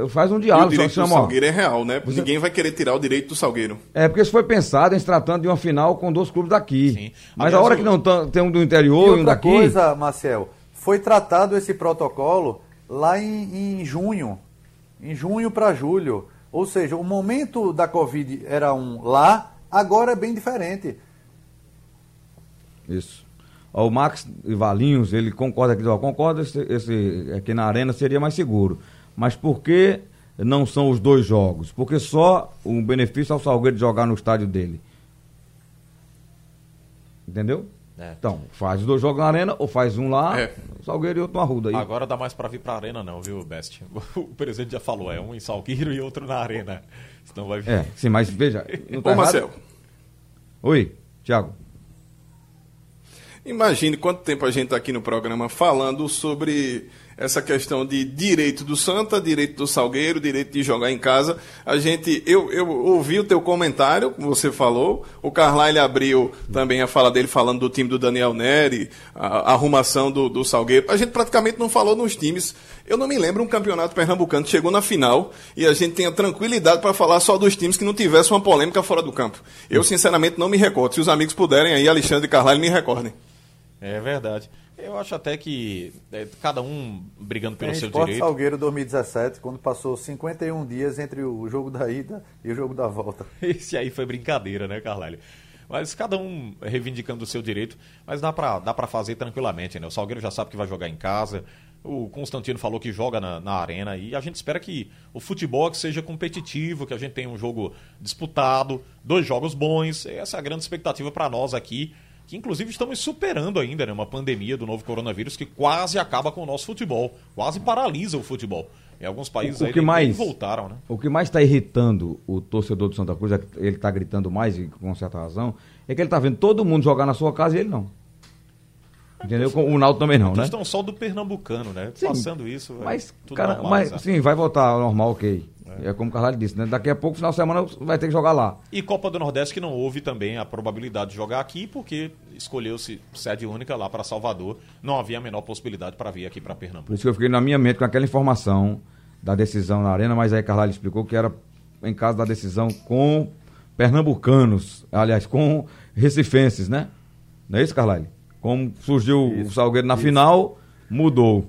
Speaker 3: faz um
Speaker 7: E o
Speaker 3: diálogo,
Speaker 7: direito do
Speaker 3: ó.
Speaker 7: Salgueiro é real, né?
Speaker 3: Você-
Speaker 7: Ninguém vai querer tirar o direito do Salgueiro.
Speaker 3: É, porque isso foi pensado em se tratando de uma final com dois clubes daqui.
Speaker 4: Sim.
Speaker 3: Mas
Speaker 4: Aliás,
Speaker 3: a hora que não tá- tem um do interior e um
Speaker 5: outra
Speaker 3: daqui.
Speaker 5: coisa, Marcel, foi tratado esse protocolo lá em, em junho, em junho para julho. Ou seja, o momento da Covid era um lá, agora é bem diferente.
Speaker 3: Isso. o Max e Valinhos, ele concorda que concorda esse, esse aqui na arena seria mais seguro. Mas por que não são os dois jogos? Porque só o benefício ao Salgueiro de jogar no estádio dele. Entendeu?
Speaker 4: É.
Speaker 3: Então, faz os dois jogos na arena ou faz um lá,
Speaker 7: É.
Speaker 3: Salgueiro e outro no Arruda. Aí.
Speaker 4: Agora dá mais pra vir pra arena, não, viu, Best? O presidente já falou, é um em Salgueiro e outro na arena. Senão vai vir.
Speaker 3: É, sim, mas veja. Não tá
Speaker 7: Ô,
Speaker 3: Oi, Thiago.
Speaker 7: imagine quanto tempo a gente está aqui no programa falando sobre essa questão de direito do Santa, direito do Salgueiro, direito de jogar em casa. A gente, eu, eu ouvi o teu comentário, como você falou. O Carlyle abriu também a fala dele falando do time do Daniel Neri, a, a arrumação do, do Salgueiro. A gente praticamente não falou nos times. Eu não me lembro um campeonato pernambucano que chegou na final e a gente tenha tranquilidade para falar só dos times que não tivesse uma polêmica fora do campo. Eu, sinceramente, não me recordo. Se os amigos puderem aí, Alexandre e Carlyle, me recordem.
Speaker 4: É verdade. Eu acho até que é, cada um brigando pelo
Speaker 5: Tem
Speaker 4: seu
Speaker 5: Esporte
Speaker 4: direito.
Speaker 5: Salgueiro 2017, quando passou 51 dias entre o jogo da ida e o jogo da volta.
Speaker 4: Esse aí foi brincadeira, né, Carlalho? Mas cada um reivindicando o seu direito, mas dá pra, dá pra fazer tranquilamente, né? O Salgueiro já sabe que vai jogar em casa, o Constantino falou que joga na, na arena e a gente espera que o futebol que seja competitivo, que a gente tenha um jogo disputado, dois jogos bons. Essa é a grande expectativa pra nós aqui, que inclusive estamos superando ainda né, uma pandemia do novo coronavírus que quase acaba com o nosso futebol, quase paralisa o futebol. Em alguns países
Speaker 3: O- o
Speaker 4: aí
Speaker 3: que mais-
Speaker 4: voltaram, né?
Speaker 3: O que mais está irritando o torcedor do Santa Cruz, é ele está gritando mais e com certa razão, é que ele está vendo todo mundo jogar na sua casa e ele não. Entendeu? Com- O Naldo também não, né?
Speaker 4: Questão só do pernambucano, né?
Speaker 3: Sim,
Speaker 4: Passando isso,
Speaker 3: Mas,
Speaker 4: tudo
Speaker 3: cara,
Speaker 4: normalizar.
Speaker 3: mas sim, vai voltar ao normal, ok. É. como o Carvalho disse, né? Daqui a pouco, final de semana, vai ter que jogar lá.
Speaker 4: E Copa do Nordeste que não houve também a probabilidade de jogar aqui, porque escolheu-se sede única lá para Salvador. Não havia a menor possibilidade para vir aqui para
Speaker 3: Por
Speaker 4: Pernambuco.
Speaker 3: isso que eu fiquei na minha mente com aquela informação da decisão na arena, mas aí Carvalho explicou que era em caso da decisão com pernambucanos, aliás, com recifenses, né? Não é isso, Carvalho? Como surgiu o Salgueiro na final, mudou.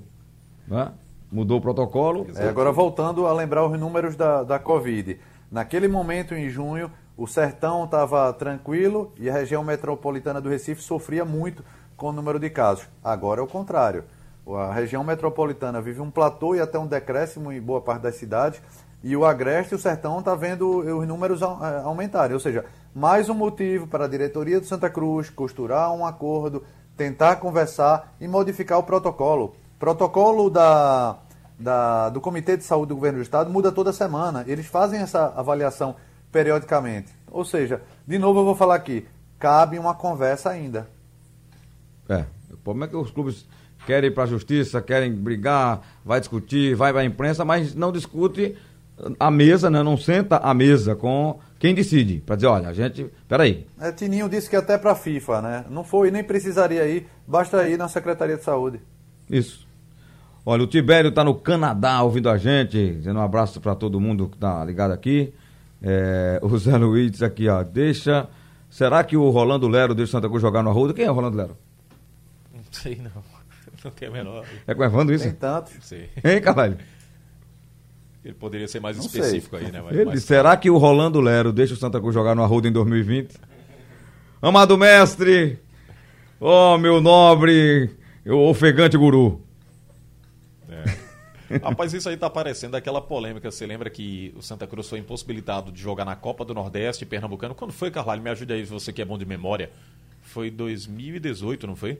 Speaker 3: Né? Mudou o protocolo.
Speaker 5: É, agora, voltando a lembrar os números da, da Covid. Naquele momento, em junho, o Sertão estava tranquilo e a região metropolitana do Recife sofria muito com o número de casos. Agora é o contrário. A região metropolitana vive um platô e até um decréscimo em boa parte das cidades. E o Agreste e o Sertão está vendo os números eh, aumentarem. Ou seja, mais um motivo para a diretoria do Santa Cruz costurar um acordo, tentar conversar e modificar o protocolo. Protocolo da, da- do Comitê de Saúde do Governo do Estado muda toda semana. Eles fazem essa avaliação periodicamente. Ou seja, de novo eu vou falar aqui, cabe uma conversa ainda.
Speaker 3: É. O problema é que os clubes querem ir para a justiça, querem brigar, vai discutir, vai para a imprensa, mas não discute a mesa, né? não senta a mesa com quem decide. Para dizer, olha, a gente. Peraí.
Speaker 5: É, Tininho disse que até para a FIFA, né? Não foi, nem precisaria ir, basta ir na Secretaria de Saúde.
Speaker 3: Isso. Olha, o Tibério está no Canadá ouvindo a gente, dizendo um abraço para todo mundo que está ligado aqui. É, o Zé Luiz diz aqui, ó, deixa. Será que o Rolando Lero deixa o Santa Cruz jogar no Arruda? Quem é o Rolando Lero?
Speaker 4: Não sei não. Não tem a menor.
Speaker 3: É com o Evandro isso?
Speaker 5: Tem tantos.
Speaker 4: Não sei.
Speaker 3: Hein, Carvalho?
Speaker 4: Ele poderia ser mais
Speaker 5: Não
Speaker 4: específico
Speaker 5: sei.
Speaker 4: aí, né? Mas,
Speaker 3: Ele
Speaker 4: mas-
Speaker 3: será que o Rolando Lero deixa o Santa Cruz jogar no Arruda em 2020? Amado mestre, ó meu nobre, o ofegante guru.
Speaker 4: Rapaz, isso aí tá parecendo aquela polêmica. Você lembra que o Santa Cruz foi impossibilitado de jogar na Copa do Nordeste Pernambucano? Quando foi, Carvalho? Me ajude aí, você que é bom de memória. Foi 2018, não foi?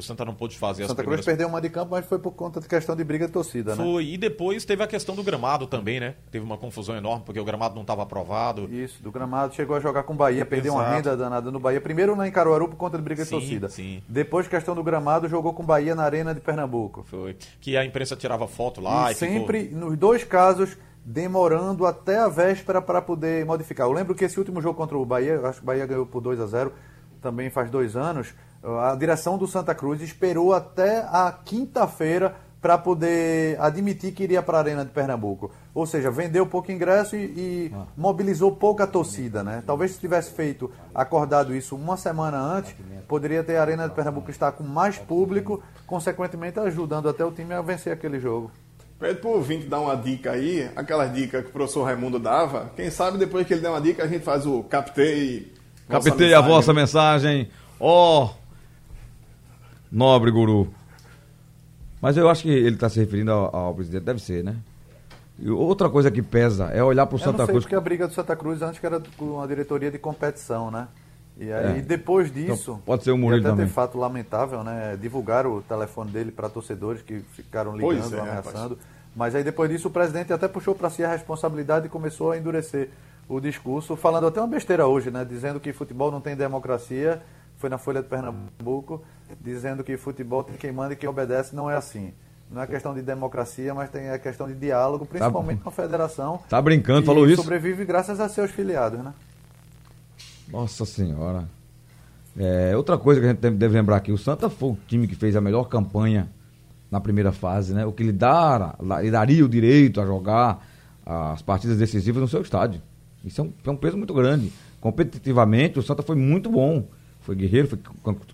Speaker 4: Que o Santa não pôde fazer
Speaker 5: Santa Cruz
Speaker 4: primeiras...
Speaker 5: perdeu uma de campo, mas foi por conta de questão de briga de torcida, né?
Speaker 4: Foi, e depois teve a questão do gramado também, né? Teve uma confusão enorme, porque o gramado não estava aprovado.
Speaker 5: Isso, do gramado chegou a jogar com o Bahia, perdeu uma
Speaker 4: Exato.
Speaker 5: renda danada no Bahia. Primeiro na em Caruaru por conta de briga de
Speaker 4: Sim,
Speaker 5: torcida.
Speaker 4: sim.
Speaker 5: Depois, questão do gramado, jogou com o Bahia na Arena de Pernambuco.
Speaker 4: Foi. Que a imprensa tirava foto lá
Speaker 5: e
Speaker 4: e, ficou-
Speaker 5: sempre, nos dois casos, demorando até a véspera para poder modificar. Eu lembro que esse último jogo contra o Bahia, acho que o Bahia ganhou por 2 a 0 também faz dois anos. A direção do Santa Cruz esperou até a quinta-feira para poder admitir que iria para a Arena de Pernambuco. Ou seja, vendeu pouco ingresso e, e mobilizou pouca torcida, né? Talvez se tivesse feito, acordado isso uma semana antes, poderia ter a Arena de Pernambuco estar com mais público, consequentemente ajudando até o time a vencer aquele jogo.
Speaker 7: Pede pro ouvinte dar uma dica aí, aquelas dicas que o professor Raimundo dava. Quem sabe depois que ele der uma dica, a gente faz o captei.
Speaker 3: Captei a vossa mensagem. Ó, Nobre guru. Mas eu acho que ele está se referindo ao, ao presidente, deve ser, né? E outra coisa que pesa é olhar para o
Speaker 5: Eu
Speaker 3: Santa
Speaker 5: não sei,
Speaker 3: Cruz.
Speaker 5: porque a briga do Santa Cruz antes que era com uma diretoria de competição, né? E aí,
Speaker 3: É.
Speaker 5: depois disso.
Speaker 3: Então, pode ser
Speaker 5: e
Speaker 3: Murilo
Speaker 5: até
Speaker 3: também.
Speaker 5: tem fato lamentável, né? Divulgaram o telefone dele para torcedores que ficaram ligando,
Speaker 7: é,
Speaker 5: ameaçando. Mas aí, depois disso, o presidente até puxou para si a responsabilidade e começou a endurecer o discurso, falando até uma besteira hoje, né? Dizendo que futebol não tem democracia. Foi na Folha de Pernambuco, dizendo que futebol tem quem manda e quem obedece. Não é assim. Não é questão de democracia, mas tem a questão de diálogo, principalmente com a federação.
Speaker 3: Tá brincando, falou isso?
Speaker 5: sobrevive graças a seus filiados, né?
Speaker 3: Nossa Senhora. É, outra coisa que a gente deve- deve lembrar aqui, o Santa foi o time que fez a melhor campanha na primeira fase, né? O que lhe, dara, lhe daria o direito a jogar as partidas decisivas no seu estádio. Isso é um, é um peso muito grande. Competitivamente, o Santa foi muito bom. Foi guerreiro, foi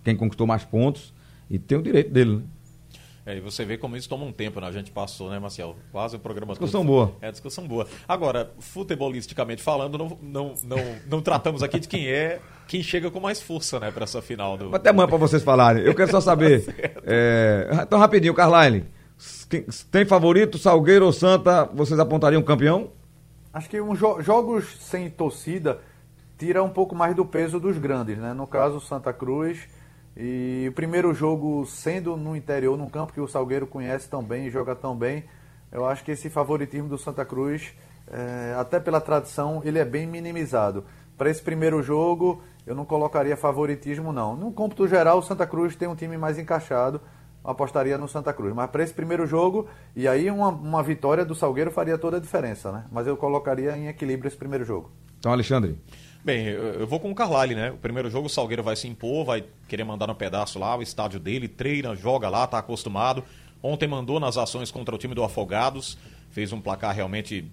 Speaker 3: quem conquistou mais pontos e tem o direito dele, né?
Speaker 4: É, e você vê como isso toma um tempo, né? A gente passou, né, Marcel? Quase o programa
Speaker 3: Discussão
Speaker 4: todo.
Speaker 3: boa.
Speaker 4: É, discussão boa. Agora, futebolisticamente falando, não, não, não, não tratamos aqui de quem é, quem chega com mais força, né, pra essa final do.
Speaker 3: Até amanhã pra vocês falarem. Eu quero só saber. é, então, rapidinho, Carline. Tem favorito, Salgueiro ou Santa? Vocês apontariam campeão?
Speaker 5: Acho que um jo- jogos sem torcida tira um pouco mais do peso dos grandes, né? No caso, Santa Cruz. E o primeiro jogo sendo no interior, num campo que o Salgueiro conhece tão bem e joga tão bem, eu acho que esse favoritismo do Santa Cruz, eh, até pela tradição, ele é bem minimizado. Para esse primeiro jogo, eu não colocaria favoritismo, não. No cômputo geral, o Santa Cruz tem um time mais encaixado, apostaria no Santa Cruz. Mas para esse primeiro jogo, e aí uma, uma vitória do Salgueiro faria toda a diferença, né? Mas eu colocaria em equilíbrio esse primeiro jogo.
Speaker 3: Então, Alexandre.
Speaker 4: Bem, eu vou com o Carlyle, né? O primeiro jogo o Salgueiro vai se impor, vai querer mandar no pedaço lá, o estádio dele, treina, joga lá, tá acostumado. Ontem mandou nas ações contra o time do Afogados, fez um placar realmente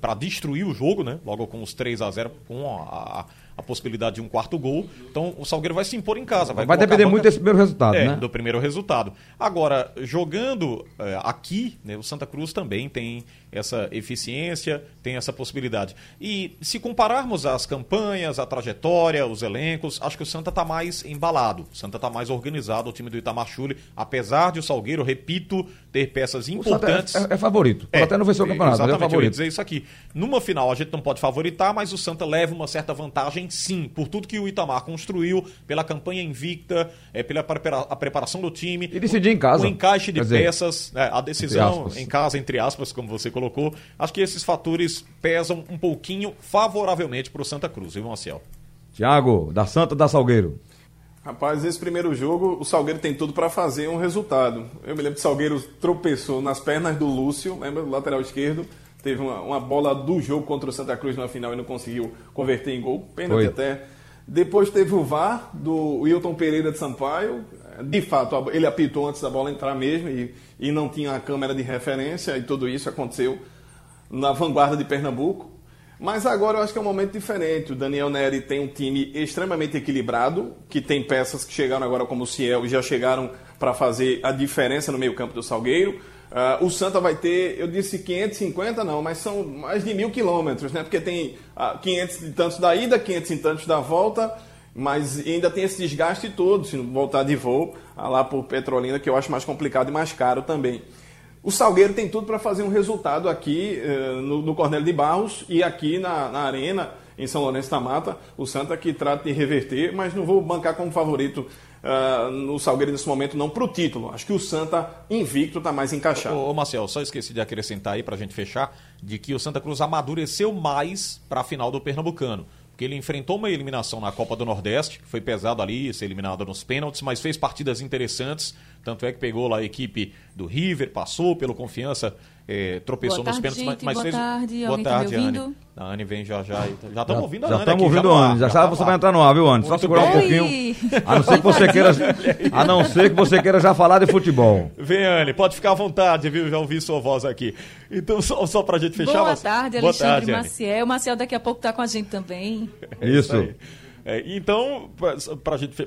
Speaker 4: para destruir o jogo, né? Logo com os 3 a 0 com a, a- a possibilidade de um quarto gol. Então o Salgueiro vai se impor em casa. Vai,
Speaker 3: Vai depender
Speaker 4: banca-
Speaker 3: muito desse primeiro resultado,
Speaker 4: é,
Speaker 3: né?
Speaker 4: do primeiro resultado. Agora, jogando eh, aqui, né, o Santa Cruz também tem essa eficiência, tem essa possibilidade. E se compararmos as campanhas, a trajetória, os elencos, acho que o Santa está mais embalado. O Santa está mais organizado, o time do Itamar Chuli, apesar de o Salgueiro, repito, ter peças
Speaker 3: Santa
Speaker 4: importantes.
Speaker 3: é, é favorito. Pode até não vencer o campeonato, mas é
Speaker 4: Exatamente, eu ia
Speaker 3: favorito.
Speaker 4: dizer isso aqui. Numa final a gente não pode favoritar, mas o Santa leva uma certa vantagem, sim, por tudo que o Itamar construiu, pela campanha invicta, é, pela a preparação do time.
Speaker 3: E decidir em casa.
Speaker 4: O encaixe de
Speaker 3: dizer,
Speaker 4: peças, né, a decisão em casa, entre aspas, como você colocou. Acho que esses fatores pesam um pouquinho favoravelmente para o Santa Cruz, viu, Marcel?
Speaker 3: Tiago, da Santa da Salgueiro.
Speaker 7: Rapaz, esse primeiro jogo, o Salgueiro tem tudo para fazer um resultado. Eu me lembro que o Salgueiro tropeçou nas pernas do Lúcio, lembra? Do lateral esquerdo. Teve uma, uma bola do jogo contra o Santa Cruz na final e não conseguiu converter em gol. Pênalti
Speaker 3: Foi.
Speaker 7: até. Depois teve o VAR do Wilton Pereira de Sampaio. De fato, ele apitou antes da bola entrar mesmo e, e não tinha a câmera de referência e tudo isso aconteceu na vanguarda de Pernambuco. Mas agora eu acho que é um momento diferente. O Daniel Neri tem um time extremamente equilibrado, que tem peças que chegaram agora como o Ciel e já chegaram para fazer a diferença no meio-campo do Salgueiro. Ah, o Santa vai ter, eu disse 550 não, mas são mais de mil quilômetros, né? Porque tem ah, 500 e tantos da ida, 500 e tantos da volta, mas ainda tem esse desgaste todo se voltar de voo lá por Petrolina, que eu acho mais complicado e mais caro também. O Salgueiro tem tudo para fazer um resultado aqui eh, no, no Cornélio de Barros e aqui na, na Arena, em São Lourenço da Mata. O Santa que trata de reverter, mas não vou bancar como favorito ah, no Salgueiro nesse momento, não, para o título. Acho que o Santa invicto está mais encaixado.
Speaker 4: Ô, ô, Marcel, só esqueci de acrescentar aí pra gente fechar, de que o Santa Cruz amadureceu mais para a final do Pernambucano. Porque ele enfrentou uma eliminação na Copa do Nordeste, foi pesado ali, ser eliminado nos pênaltis, mas fez partidas interessantes. Tanto é que pegou lá a equipe do River, passou pelo confiança, eh, tropeçou
Speaker 8: Boa
Speaker 4: nos
Speaker 8: tarde,
Speaker 4: pênaltis, mas,
Speaker 8: gente.
Speaker 4: mas
Speaker 8: Boa
Speaker 4: fez.
Speaker 8: tarde.
Speaker 4: Boa
Speaker 8: tá
Speaker 4: tarde, Anne.
Speaker 8: ouvindo?
Speaker 4: A Anne vem já já. Já estamos ouvindo a
Speaker 3: Já
Speaker 4: Anne.
Speaker 3: estamos
Speaker 4: aqui,
Speaker 3: ouvindo
Speaker 4: ar,
Speaker 3: Anne. Já
Speaker 4: tá
Speaker 3: sabe,
Speaker 4: no
Speaker 3: você
Speaker 4: ar.
Speaker 3: vai entrar no ar, viu, Anne? Só segurar um
Speaker 4: bem.
Speaker 3: pouquinho.
Speaker 8: Oi.
Speaker 3: A não ser que você queira. A não ser que você queira já falar de futebol.
Speaker 4: Vem, Anne, pode ficar à vontade, viu? Já ouvi sua voz aqui. Então, só, só pra gente fechar.
Speaker 8: Boa tarde,
Speaker 4: Boa
Speaker 8: Alexandre
Speaker 4: tarde, Anne.
Speaker 8: Maciel. O Maciel daqui a pouco tá com a gente também.
Speaker 3: Isso.
Speaker 4: aí. É, então,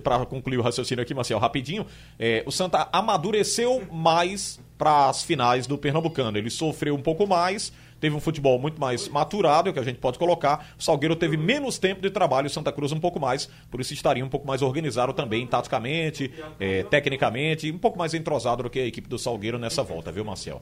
Speaker 4: para concluir o raciocínio aqui, Marcel, rapidinho, é, o Santa amadureceu mais para as finais do Pernambucano. Ele sofreu um pouco mais, teve um futebol muito mais maturado, que a gente pode colocar. O Salgueiro teve menos tempo de trabalho, o Santa Cruz um pouco mais, por isso estaria um pouco mais organizado também, taticamente, é, tecnicamente, um pouco mais entrosado do que a equipe do Salgueiro nessa volta, viu, Marcel?